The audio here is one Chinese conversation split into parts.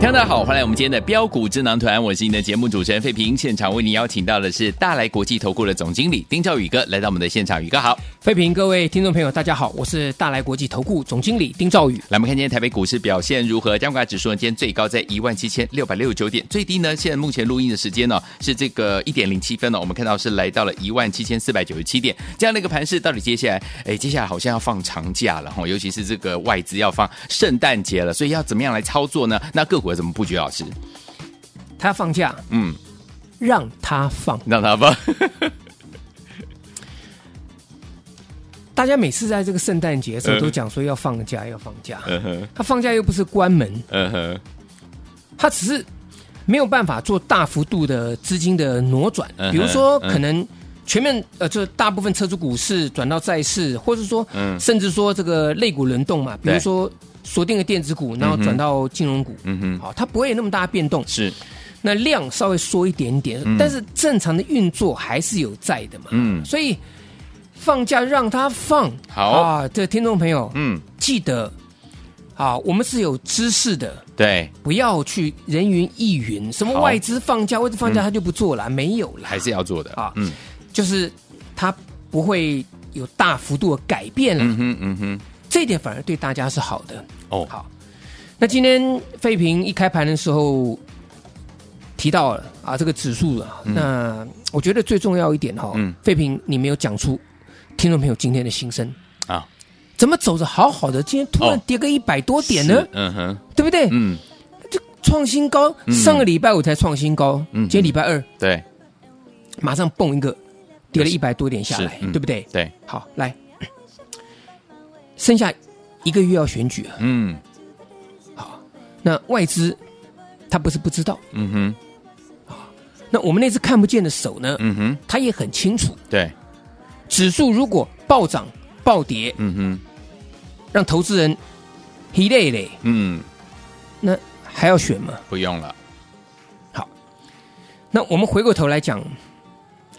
听众大家好，欢迎来我们今天的标股智囊团，我是你的节目主持人费平。现场为您邀请到的是大来国际投顾的总经理丁兆宇哥来到我们的现场，宇哥好。费平，各位听众朋友，大家好，我是大来国际投顾总经理丁兆宇。来，我们看今天台北股市表现如何？加权指数呢，今天最高在一万七千六百六十九点，最低呢，现在目前录音的时间呢是这个一点零七分呢，我们看到是来到了一万七千四百九十七点，这样的一个盘势，到底接下来，哎，接下来好像要放长假了哈，尤其是这个外资要放圣诞节了，所以要怎么样来操作呢？那个股要怎么布局？老师？他要放假，嗯，让他放，让他放。大家每次在这个圣诞节的时候都讲说要放假，要放假。他放假又不是关门，他只是没有办法做大幅度的资金的挪转。比如说，可能全面呃，就大部分撤出股市转到债市，或者说，甚至说这个类股轮动嘛，比如说。锁定了电子股，然后转到金融股，嗯哼，好，它不会有那么大的变动，是，那量稍微缩一点点，嗯、但是正常的运作还是有在的嘛，嗯，所以放假让它放，好。啊，这听众朋友，嗯，记得，啊，我们是有知识的，对，不要去人云亦云，什么外资放假，外资放假他就不做了，嗯、没有了，还是要做的。啊，嗯，就是它不会有大幅度的改变了，嗯哼，嗯哼。这一点反而对大家是好的。哦。好，那今天费平一开盘的时候提到了啊，这个指数啊，嗯、那我觉得最重要一点哈、哦，嗯，费平你没有讲出听众朋友今天的心声。啊，怎么走着好好的，今天突然跌个一百多点呢？嗯哼，对不对？嗯，就创新高，上个礼拜五才创新高，嗯，今天礼拜二，对，马上蹦一个跌了一百多点下来，对不对？对，好，来。剩下一个月要选举了，嗯，好，那外资他不是不知道，嗯哼，啊，那我们那只看不见的手呢，嗯哼，他也很清楚，对，指数如果暴涨暴跌，嗯哼，让投资人疲累累，嗯，那还要选吗？不用了。好，那我们回过头来讲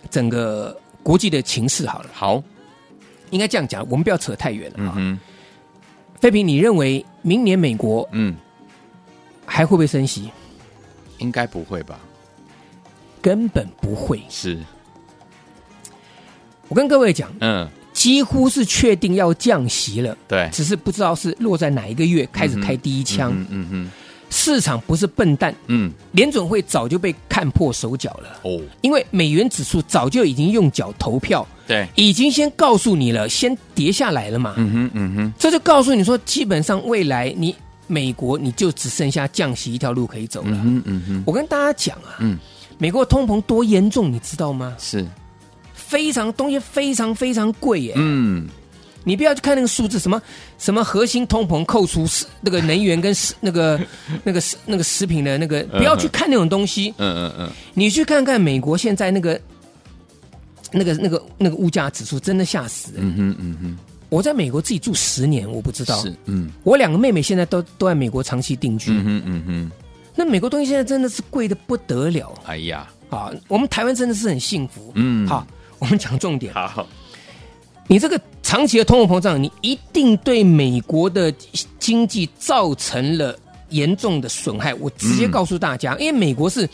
整个国际的情势好了，好。应该这样讲，我们不要扯太远了啊。费平，你认为明年美国嗯还会不会升息？应该不会吧？根本不会。是。我跟各位讲，嗯，几乎是确定要降息了。对，只是不知道是落在哪一个月开始开第一枪。嗯嗯。市场不是笨蛋，嗯，联准会早就被看破手脚了。哦，因为美元指数早就已经用脚投票。对，已经先告诉你了，先跌下来了嘛。嗯哼，嗯哼，这就告诉你说，基本上未来你美国你就只剩下降息一条路可以走了。嗯哼，嗯哼，我跟大家讲啊，嗯，美国通膨多严重，你知道吗？是，非常东西非常非常贵耶。嗯，你不要去看那个数字，什么什么核心通膨扣除食那个能源跟食 那个那个食那个食品的那个，不要去看那种东西。嗯嗯嗯，你去看看美国现在那个。那个、那个、那个物价指数真的吓死人。嗯哼，嗯哼。我在美国自己住十年，我不知道。是，嗯。我两个妹妹现在都都在美国长期定居。嗯哼，嗯哼。那美国东西现在真的是贵的不得了。哎呀，啊，我们台湾真的是很幸福。嗯。好，我们讲重点。好。你这个长期的通货膨胀，你一定对美国的经济造成了严重的损害。我直接告诉大家，因为美国是。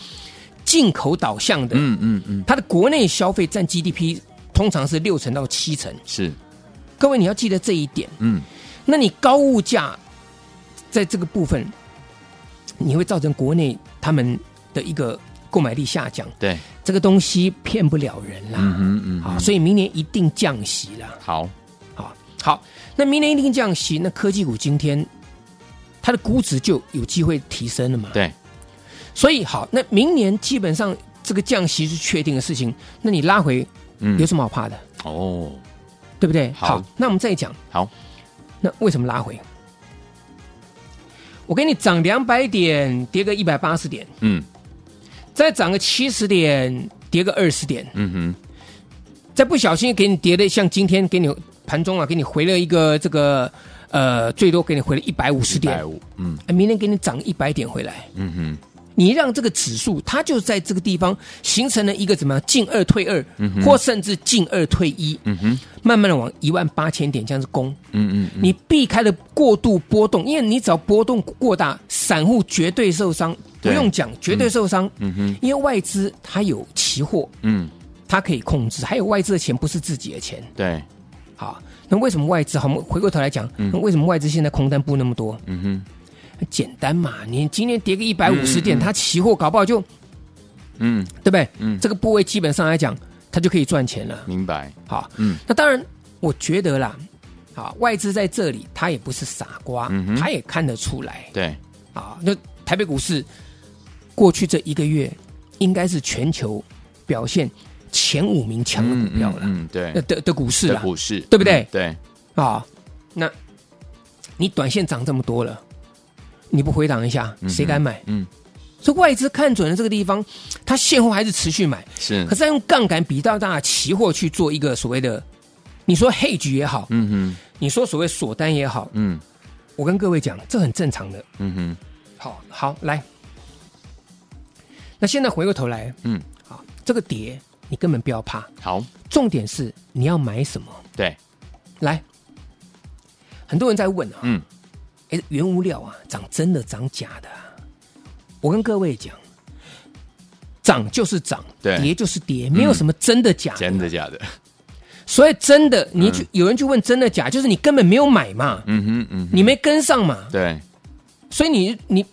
进口导向的，嗯嗯嗯，它的国内消费占 GDP 通常是六成到七成，是。各位你要记得这一点，嗯，那你高物价在这个部分，你会造成国内他们的一个购买力下降，对，这个东西骗不了人啦，嗯嗯嗯，好，所以明年一定降息了，好，好，好，那明年一定降息，那科技股今天它的估值就有机会提升了嘛，对。所以好，那明年基本上这个降息是确定的事情，那你拉回，嗯，有什么好怕的？哦，对不对？好，好，那我们再讲。好，那为什么拉回？我给你涨两百点，跌个一百八十点，嗯，再涨个七十点，跌个二十点，嗯哼，再不小心给你跌的像今天给你盘中啊，给你回了一个这个呃，最多给你回了一百五十点，嗯，明天给你涨一百点回来，嗯哼。你让这个指数，它就在这个地方形成了一个怎么样进二退二，嗯、或甚至进二退一，嗯哼，慢慢的往一万八千点这样子攻，嗯嗯，你避开了过度波动，因为你只要波动过大，散户绝对受伤，不用讲，绝对受伤，嗯哼，因为外资它有期货，嗯，它可以控制，还有外资的钱不是自己的钱，对，好，那为什么外资好？我们回过头来讲，那为什么外资现在空单不那么多？嗯哼。很简单嘛，你今天跌个一百五十点，它期货搞不好就，嗯，对不对？嗯，这个部位基本上来讲，它就可以赚钱了。明白？好，嗯，那当然，我觉得啦，啊，外资在这里，他也不是傻瓜，嗯，他也看得出来。对，啊，那台北股市过去这一个月，应该是全球表现前五名强的股票了。嗯，对，的的股市了，股市对不对？对，啊，那你短线涨这么多了。你不回档一下，谁敢买？嗯，所以外资看准了这个地方，它现货还是持续买。是，可是他用杠杆比较大的期货去做一个所谓的，你说 hedge 也好，嗯哼，你说所谓锁单也好，嗯，我跟各位讲，这很正常的。嗯哼，好，好，来，那现在回过头来，嗯，好，这个跌你根本不要怕。好，重点是你要买什么？对，来，很多人在问啊，嗯。哎，原物料啊，涨真的涨假的啊？我跟各位讲，涨就是涨，对，跌就是跌，没有什么真的假的，真的假的。所以真的，你去有人去问真的假，就是你根本没有买嘛，嗯哼嗯，你没跟上嘛，对。所以你你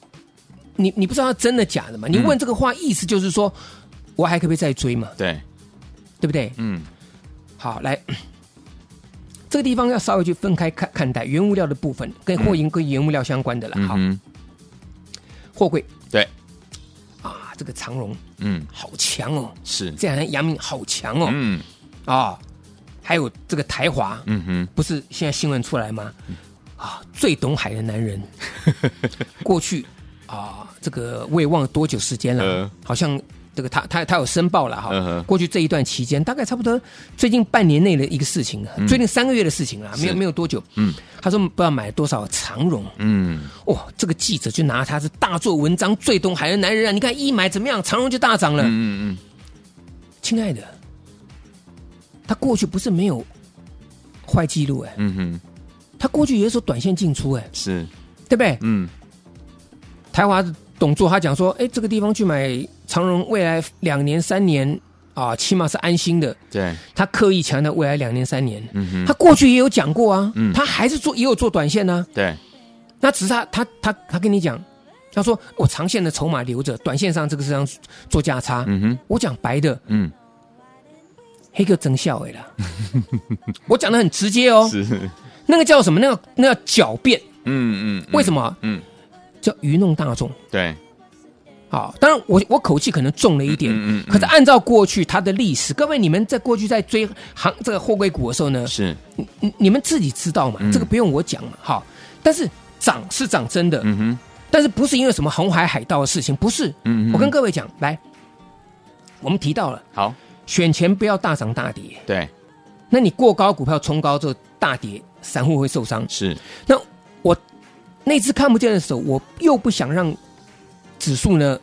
你你不知道它真的假的嘛？你问这个话，意思就是说我还可不可以再追嘛？对，对不对？嗯，好，来。这个地方要稍微去分开看看待原物料的部分，跟货银跟原物料相关的了。好，货柜。对。啊，这个长荣嗯。好强哦，是。这样，阳明好强哦，嗯。啊，还有这个台华嗯哼，不是现在新闻出来吗？啊，最懂海的男人，过去啊，这个我也忘了多久时间了，好像。这个他他他有申报了哈，嗯、过去这一段期间，大概差不多最近半年内的一个事情，嗯、最近三个月的事情了，没有没有多久。嗯，他说不知道买了多少长荣。嗯，哇、哦，这个记者就拿他是大做文章，最懂海的男人啊！你看一买怎么样，长荣就大涨了。嗯嗯嗯，亲爱的，他过去不是没有坏记录哎，嗯哼，他过去也是说短线进出哎，是，对不对？嗯，台华董座他讲说，哎，这个地方去买。长荣未来两年三年啊，起码是安心的。对，他刻意强调未来两年三年。嗯哼，他过去也有讲过啊，嗯，他还是做也有做短线呢、啊。对，那只是他他他他跟你讲，他说我长线的筹码留着，短线上这个是让做价差。嗯哼，我讲白的，嗯，黑客真笑哎了，我讲的很直接哦，是那个叫什么？那个那叫狡辩。嗯嗯，为什么？嗯，叫愚弄大众。对。好，当然我我口气可能重了一点，嗯嗯嗯、可是按照过去它的历史，各位你们在过去在追行这个货柜股的时候呢，是，你你们自己知道嘛，嗯、这个不用我讲嘛，好，但是涨是涨真的，嗯哼，但是不是因为什么红海海盗的事情，不是，嗯哼，我跟各位讲，来，我们提到了，好，选前不要大涨大跌，对，那你过高股票冲高之后大跌，散户会受伤，是，那我那只看不见的时候，我又不想让。指数呢，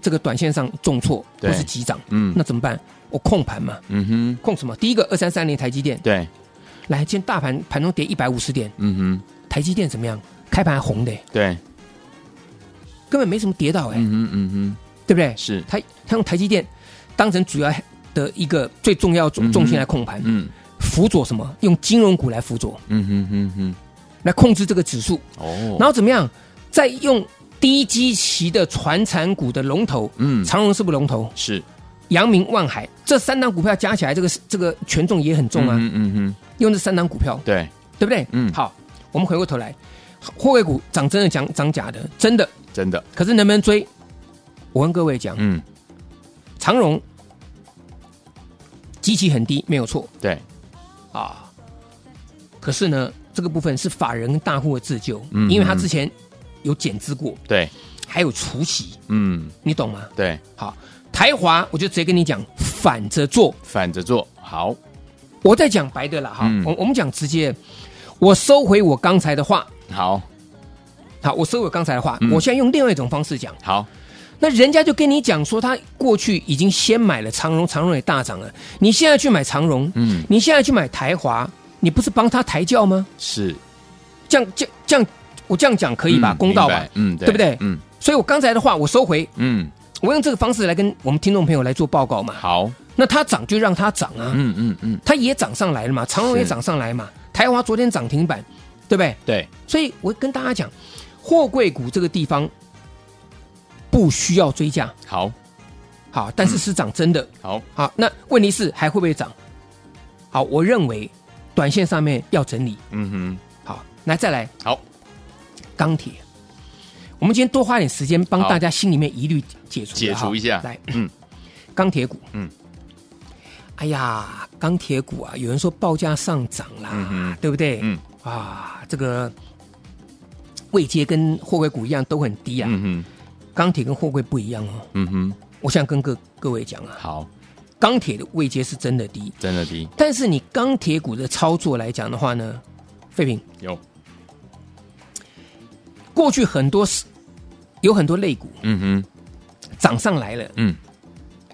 这个短线上重挫或是急涨，嗯，那怎么办？我控盘嘛，嗯哼，控什么？第一个二三三零台积电，对，来，今天大盘盘中跌一百五十点，嗯哼，台积电怎么样？开盘还红的，对，根本没什么跌到，哎，嗯哼嗯哼，对不对？是，他他用台积电当成主要的一个最重要重重心来控盘，嗯，辅佐什么？用金融股来辅佐，嗯哼嗯哼，来控制这个指数，哦，然后怎么样？再用。低基期的传产股的龙头，嗯，长荣是不是龙头？是，阳明、万海这三档股票加起来，这个这个权重也很重啊。嗯嗯嗯，用这三档股票，对对不对？嗯，好，我们回过头来，货柜股涨真的涨涨假的，真的真的。可是能不能追？我跟各位讲，嗯，长荣基期很低，没有错，对，啊，可是呢，这个部分是法人大户的自救，嗯，因为他之前有减资过，对，还有除息，嗯，你懂吗？对，好，台华我就直接跟你讲，反着做，反着做，好，我再讲白的了哈，我我们讲直接，我收回我刚才的话，好，好，我收回我刚才的话，我现在用另外一种方式讲，好。那人家就跟你讲说，他过去已经先买了长荣，长荣也大涨了。你现在去买长荣，嗯，你现在去买台华，你不是帮他抬轿吗？是，这样这样这样，我这样讲可以吧？嗯、公道吧？嗯，对，对不对？嗯，所以我刚才的话我收回，嗯，我用这个方式来跟我们听众朋友来做报告嘛。好，那它涨就让它涨啊，嗯嗯嗯，它也涨上来了嘛，长荣也涨上来嘛，台华昨天涨停板，对不对？对，所以我跟大家讲，货柜股这个地方。不需要追价，好，好，但是是涨真的，好，好，那问题是还会不会涨？好，我认为短线上面要整理，嗯哼，好，来再来，好，钢铁，我们今天多花点时间帮大家心里面疑虑解除解除一下，来，嗯，钢铁股，嗯，哎呀，钢铁股啊，有人说报价上涨啦，对不对？嗯，啊，这个位阶跟货柜股一样都很低啊，嗯哼。钢铁跟货柜不一样哦。嗯哼，我想跟各各位讲啊，好，钢铁的位阶是真的低，真的低。但是你钢铁股的操作来讲的话呢，废品有过去很多是有很多类股，嗯哼，涨上来了，嗯，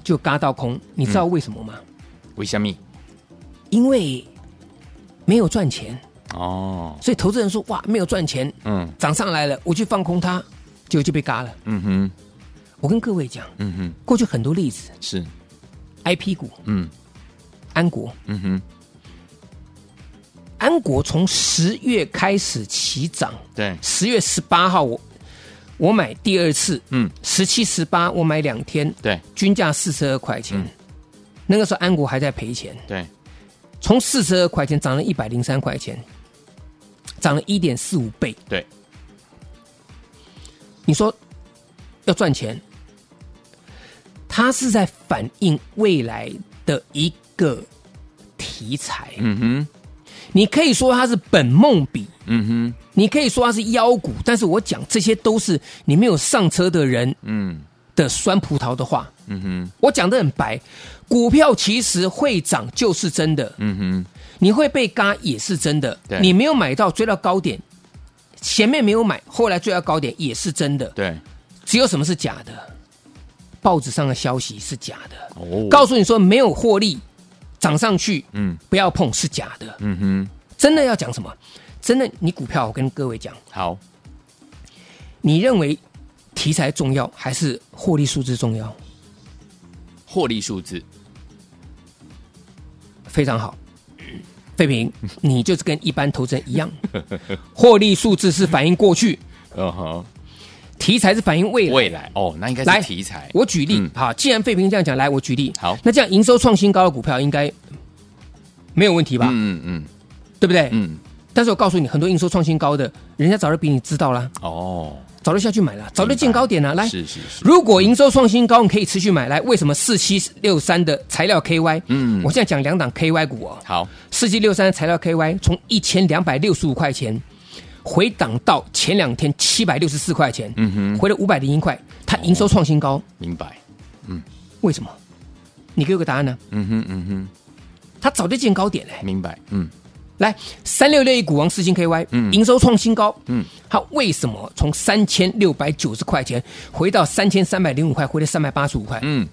就嘎到空。你知道为什么吗？为什么？因为没有赚钱哦，所以投资人说哇，没有赚钱，嗯，涨上来了，我去放空它。就就被嘎了。嗯哼，我跟各位讲，嗯哼，过去很多例子是，IP 股，嗯，安国，嗯哼，安国从十月开始起涨，对，十月十八号我我买第二次，嗯，十七十八我买两天，对，均价四十二块钱，那个时候安国还在赔钱，对，从四十二块钱涨了一百零三块钱，涨了一点四五倍，对。你说要赚钱，它是在反映未来的一个题材。嗯哼，你可以说它是本梦比。嗯哼，你可以说它是妖股，但是我讲这些都是你没有上车的人，嗯，的酸葡萄的话。嗯哼，我讲的很白，股票其实会涨就是真的。嗯哼，你会被嘎也是真的。对，你没有买到追到高点。前面没有买，后来追到高点也是真的。对，只有什么是假的？报纸上的消息是假的。哦，告诉你说没有获利，涨上去，嗯，不要碰是假的。嗯哼，真的要讲什么？真的，你股票我跟各位讲，好，你认为题材重要还是获利数字重要？获利数字非常好。废平，你就是跟一般投资人一样，获利数字是反映过去，嗯哼，题材是反映未来。未来哦，那应该是题材。我举例，好，既然废平这样讲，来，我举例，好，那这样营收创新高的股票应该没有问题吧？嗯嗯，对不对？嗯。但是我告诉你，很多营收创新高的，人家早就比你知道了。哦。早就下去买了，早就见高点了。来，是是是。如果营收创新高，你可以持续买。来，为什么四七六三的材料 KY？嗯，我现在讲两档 KY 股哦。好，四七六三的材料 KY 从一千两百六十五块钱回档到前两天七百六十四块钱，嗯哼，回了五百零一块，它营收创新高。明白。嗯，为什么？你给我个答案呢？嗯哼嗯哼，它早就见高点了。明白。嗯。来，三六六一股王四星 KY，嗯，营收创新高，嗯，它为什么从三千六百九十块钱回到三千三百零五块，回了三百八十五块？嗯，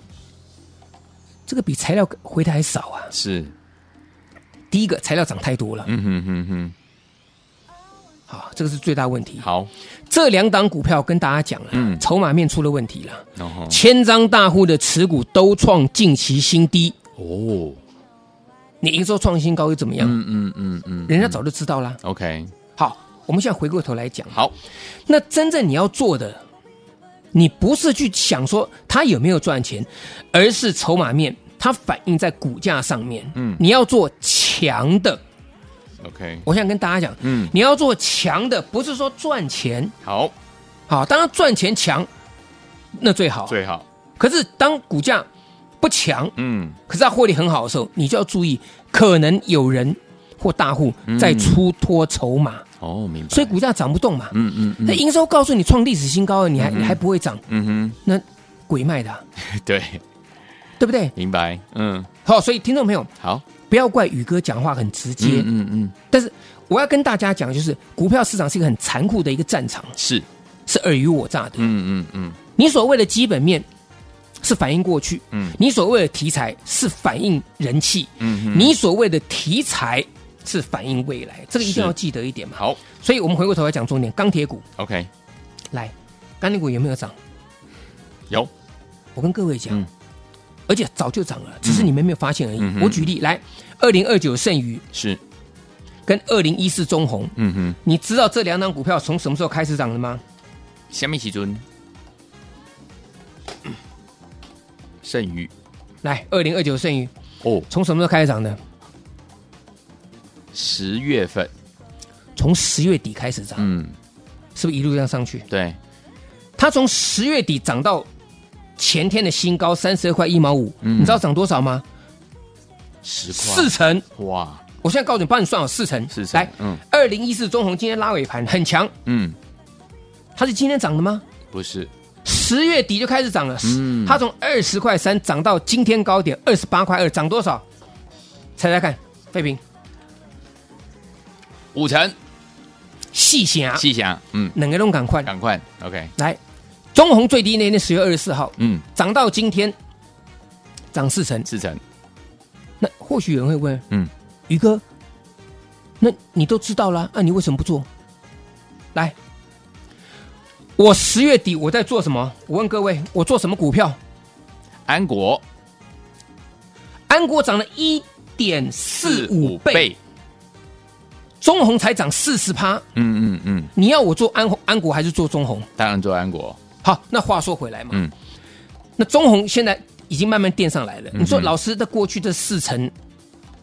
这个比材料回的还少啊。是，第一个材料涨太多了。嗯哼哼哼，好，这个是最大问题。好，这两档股票跟大家讲了，嗯，筹码面出了问题了。哦，千张大户的持股都创近期新低。哦。你营收创新高又怎么样？嗯嗯嗯嗯，人家早就知道了。OK，好，我们现在回过头来讲。好，那真正你要做的，你不是去想说它有没有赚钱，而是筹码面，它反映在股价上面。嗯，你要做强的。OK，我想跟大家讲，嗯，你要做强的，不是说赚钱。好，好，当然赚钱强，那最好最好。可是当股价不强，嗯，可是它获利很好的时候，你就要注意，可能有人或大户在出脱筹码。哦，明白。所以股价涨不动嘛。嗯嗯。那营收告诉你创历史新高了，你还你还不会涨？嗯哼。那鬼卖的。对。对不对？明白。嗯。好，所以听众朋友，好，不要怪宇哥讲话很直接。嗯嗯。但是我要跟大家讲，就是股票市场是一个很残酷的一个战场。是。是尔虞我诈的。嗯嗯嗯。你所谓的基本面。是反映过去，嗯，你所谓的题材是反映人气，嗯，你所谓的题材是反映未来，这个一定要记得一点嘛。好，所以我们回过头来讲重点，钢铁股，OK，来，钢铁股有没有涨？有，我跟各位讲，嗯、而且早就涨了，只是你们没有发现而已。嗯、我举例来，二零二九剩余是跟二零一四中红，嗯哼，你知道这两档股票从什么时候开始涨的吗？虾米时阵？盛宇，来，二零二九剩余哦，从什么时候开始涨的？十月份，从十月底开始涨，嗯，是不是一路这样上去？对，它从十月底涨到前天的新高三十二块一毛五，嗯，你知道涨多少吗？十块，四成，哇！我现在告诉你，帮你算好四成，四成，来，嗯，二零一四中红今天拉尾盘很强，嗯，它是今天涨的吗？不是。十月底就开始涨了，嗯，它从二十块三涨到今天高点二十八块二，涨多少？猜猜看，废品五成，细想，细想，嗯，两个都赶快，赶快，OK，来，中红最低那天十月二十四号，嗯，涨到今天涨四成，四成，那或许有人会问，嗯，宇哥，那你都知道了，那、啊、你为什么不做？来。我十月底我在做什么？我问各位，我做什么股票？安国，安国涨了一点四五倍，中红才涨四十趴。嗯嗯嗯，你要我做安安国还是做中红？当然做安国。好，那话说回来嘛，嗯，那中红现在已经慢慢垫上来了。你说老师的过去这四成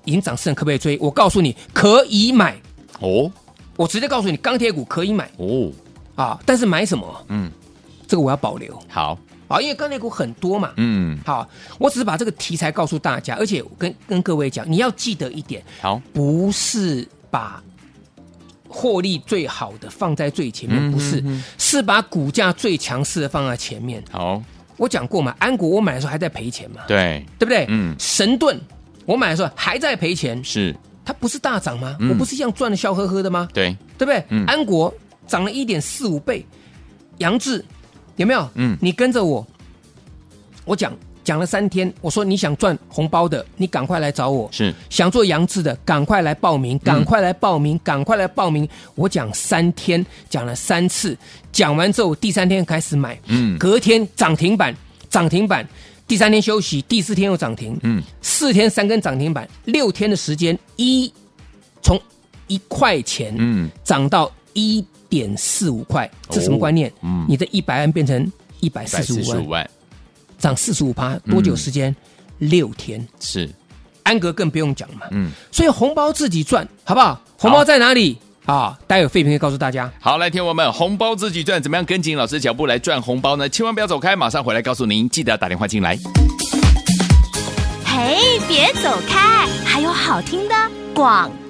已经涨四成，可不可以追？我告诉你，可以买。哦，我直接告诉你，钢铁股可以买。哦。啊！但是买什么？嗯，这个我要保留。好啊，因为钢铁股很多嘛。嗯，好，我只是把这个题材告诉大家，而且跟跟各位讲，你要记得一点，好，不是把获利最好的放在最前面，不是，是把股价最强势的放在前面。好，我讲过嘛，安国我买的时候还在赔钱嘛，对，对不对？嗯，神盾我买的时候还在赔钱，是，它不是大涨吗？嗯、我不是一样赚的笑呵呵的吗？对，对不对？嗯、安国。涨了一点四五倍，杨志有没有？嗯，你跟着我，我讲讲了三天，我说你想赚红包的，你赶快来找我；是。想做杨志的，赶快来报名，赶快来报名，赶快来报名。我讲三天，讲了三次，讲完之后第三天开始买，嗯，隔天涨停板，涨停板，第三天休息，第四天又涨停，嗯，四天三根涨停板，六天的时间一从一块钱，嗯，涨到一。点四五块，这什么观念？哦、嗯，你的一百万变成一百四十五万，涨四十五趴，多久时间？嗯、六天。是，安格更不用讲嘛。嗯，所以红包自己赚，好不好？红包在哪里啊？待会废品会告诉大家。好，来听我们红包自己赚，怎么样跟紧老师的脚步来赚红包呢？千万不要走开，马上回来告诉您。记得打电话进来。嘿，别走开，还有好听的广告。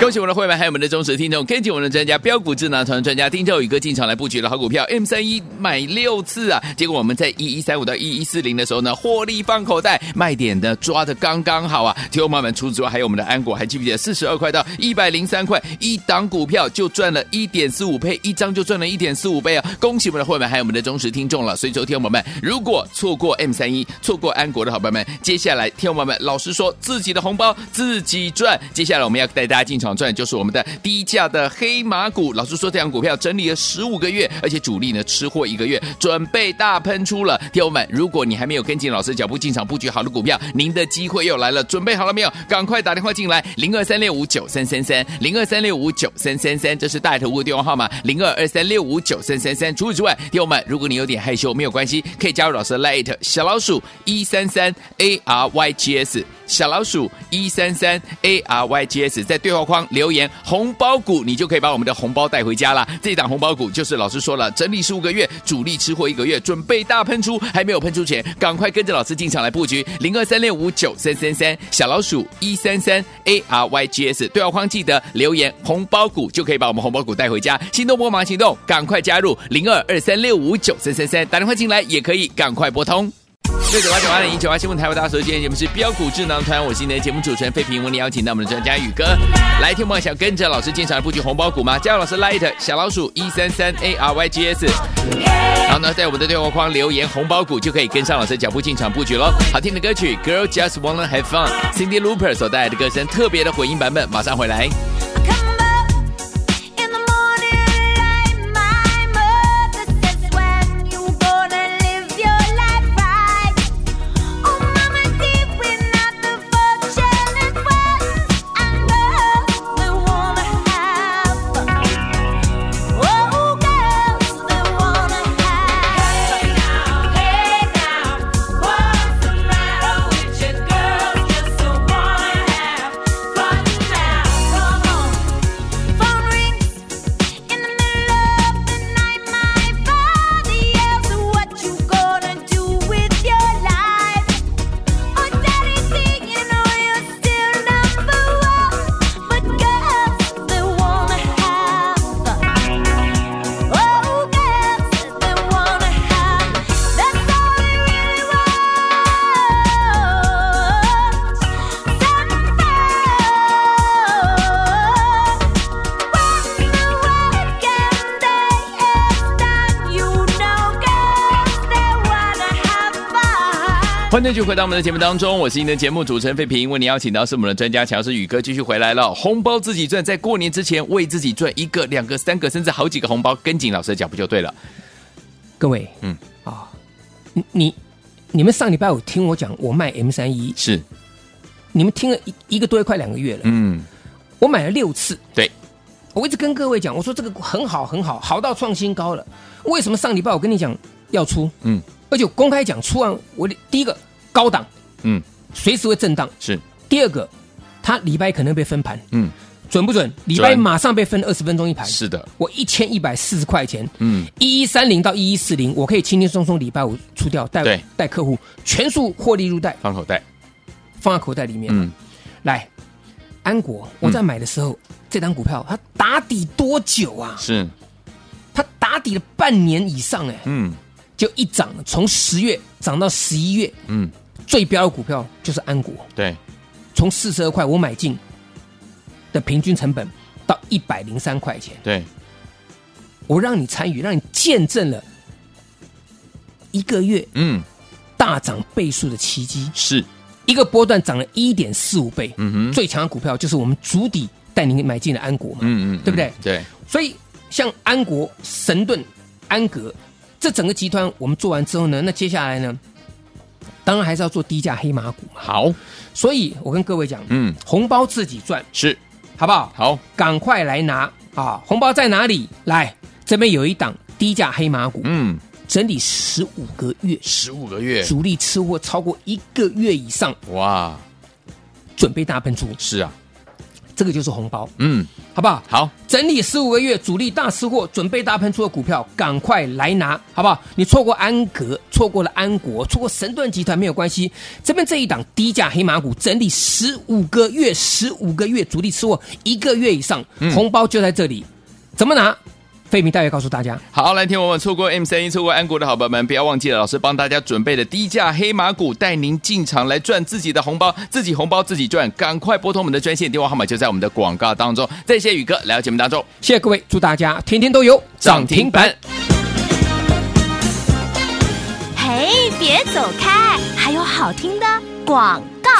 恭喜我们的会员，还有我们的忠实听众，跟紧我们的专家标股智囊团专家丁兆宇哥进场来布局的好股票 M 三一买六次啊！结果我们在一一三五到一一四零的时候呢，获利放口袋，卖点呢抓的刚刚好啊！听我们们除此之外，还有我们的安国，还记不记得四十二块到一百零三块，一档股票就赚了一点四五倍，一张就赚了一点四五倍啊！恭喜我们的会员，还有我们的忠实听众了。所以，说听友们如果错过 M 三一，错过安国的好朋友们，接下来听友们老实说，自己的红包自己赚。接下来我们要带大家进场赚，就是我们的低价的黑马股。老师说，这档股票整理了十五个月，而且主力呢吃货一个月，准备大喷出了。听友们，如果你还没有跟进老师脚步进场布局好的股票，您的机会又来了，准备好了没有？赶快打电话进来，零二三六五九三三三，零二三六五九三三三，这是大头屋的电话号码，零二二三六五九三三三。除此之外，听友们，如果你有点害羞，没有关系，可以加入老师的 Light 小老鼠一三三 A R Y G S 小老鼠一三三 A R Y G S，在对话框。框留言“红包股”，你就可以把我们的红包带回家了。这档红包股就是老师说了，整理十五个月，主力吃货一个月，准备大喷出，还没有喷出前，赶快跟着老师进场来布局零二三六五九三三三小老鼠一三三 A R Y G S 对话框记得留言“红包股”，就可以把我们红包股带回家。心动不忙行动，赶快加入零二二三六五九三三三，打电话进来也可以，赶快拨通。六九八九八零一九八新闻台为大家所今天节目是标股智囊团，我是你的节目主持人费平，为你邀请到我们的专家宇哥来听。我们想跟着老师进场布局红包股吗？加入老师 Light 小老鼠一三三 A R Y G S，然后呢，在我们的对话框留言红包股就可以跟上老师脚步进场布局喽。好听的歌曲 Girl Just Wanna Have Fun，Cindy Looper 所带来的歌声特别的混音版本，马上回来。继续回到我们的节目当中，我是您的节目主持人费平，为您邀请到是我们的专家强势宇哥继续回来了。红包自己赚，在过年之前为自己赚一个、两个、三个，甚至好几个红包，跟紧老师的脚步就对了。各位，嗯啊，你你你们上礼拜五听我讲，我卖 M 三一是，你们听了一一个多月，快两个月了，嗯，我买了六次，对，我一直跟各位讲，我说这个很好很好，好到创新高了。为什么上礼拜我跟你讲要出？嗯。而且公开讲出完，我第一个高档，嗯，随时会震荡。是。第二个，它礼拜可能被分盘，嗯，准不准？礼拜马上被分二十分钟一盘。是的，我一千一百四十块钱，嗯，一一三零到一一四零，我可以轻轻松松礼拜五出掉，带带客户全数获利入袋，放口袋，放在口袋里面。嗯，来安国，我在买的时候，嗯、这档股票它打底多久啊？是，它打底了半年以上，哎，嗯。就一涨，从十月涨到十一月，嗯，最标的股票就是安国，对，从四十二块我买进的平均成本到一百零三块钱，对，我让你参与，让你见证了一个月，嗯，大涨倍数的奇迹，是。一个波段涨了一点四五倍，嗯哼，最强的股票就是我们主底带您买进的安国嘛，嗯嗯，对不对？对，所以像安国、神盾、安格。这整个集团我们做完之后呢，那接下来呢，当然还是要做低价黑马股嘛。好，所以我跟各位讲，嗯，红包自己赚。是，好不好？好，赶快来拿。啊！红包在哪里？来，这边有一档低价黑马股，嗯，整理十五个月，十五个月，主力吃货超过一个月以上，哇，准备大喷出，是啊。这个就是红包，嗯，好不好？好，整理十五个月，主力大吃货，准备大喷出的股票，赶快来拿，好不好？你错过安格，错过了安国，错过神盾集团没有关系。这边这一档低价黑马股，整理十五个月，十五个月，主力吃货一个月以上，嗯、红包就在这里，怎么拿？费明大约告诉大家，好，来听我们错过 M 三一、错过安国的好朋友们，不要忘记了，老师帮大家准备的低价黑马股，带您进场来赚自己的红包，自己红包自己赚，赶快拨通我们的专线电话号码，就在我们的广告当中。再谢谢宇哥来到节目当中，谢谢各位，祝大家天天都有涨停板。嘿，别走开，还有好听的广告。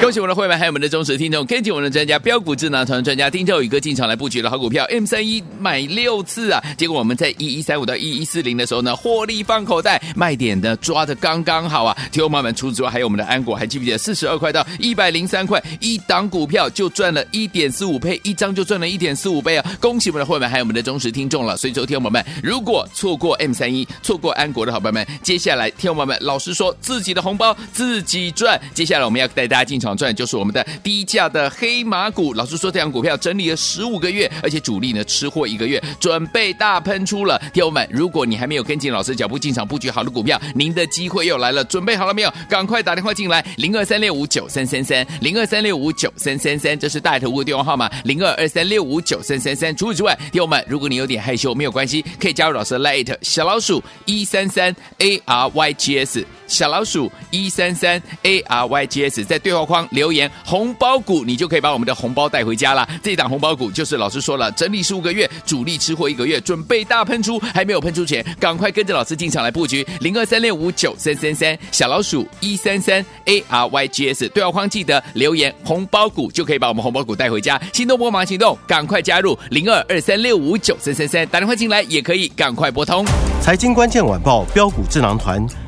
恭喜我们的会员，还有我们的忠实听众，跟紧我们的专家标股智囊团专家丁兆宇哥进场来布局的好股票 M 三一买六次啊！结果我们在一一三五到一一四零的时候呢，获利放口袋，卖点呢抓的刚刚好啊！听我们除此之外，还有我们的安国，还记不记得四十二块到一百零三块，一档股票就赚了一点四五倍，一张就赚了一点四五倍啊！恭喜我们的会员，还有我们的忠实听众了。所以，昨天我们如果错过 M 三一，错过安国的好朋友们，接下来听我们老实说自己的红包自己赚，接下来我们要带大家进。场场赚，就是我们的低价的黑马股。老师说，这档股票整理了十五个月，而且主力呢吃货一个月，准备大喷出了。听友们，如果你还没有跟进老师脚步进场布局好的股票，您的机会又来了，准备好了没有？赶快打电话进来，零二三六五九三三三，零二三六五九三三三，这是大头屋的电话号码，零二二三六五九三三三。除此之外，听友们，如果你有点害羞，没有关系，可以加入老师的 Light 小老鼠一三三 A R Y G S。小老鼠一三三 A R Y G S，在对话框留言红包股，你就可以把我们的红包带回家了。这档红包股就是老师说了，整理十五个月，主力吃货一个月，准备大喷出，还没有喷出前，赶快跟着老师进场来布局。零二三六五九三三三，小老鼠一三三 A R Y G S，对话框记得留言红包股，就可以把我们红包股带回家。心动不忙行动，赶快加入零二二三六五九三三三，打电话进来也可以，赶快拨通。财经关键晚报标股智囊团。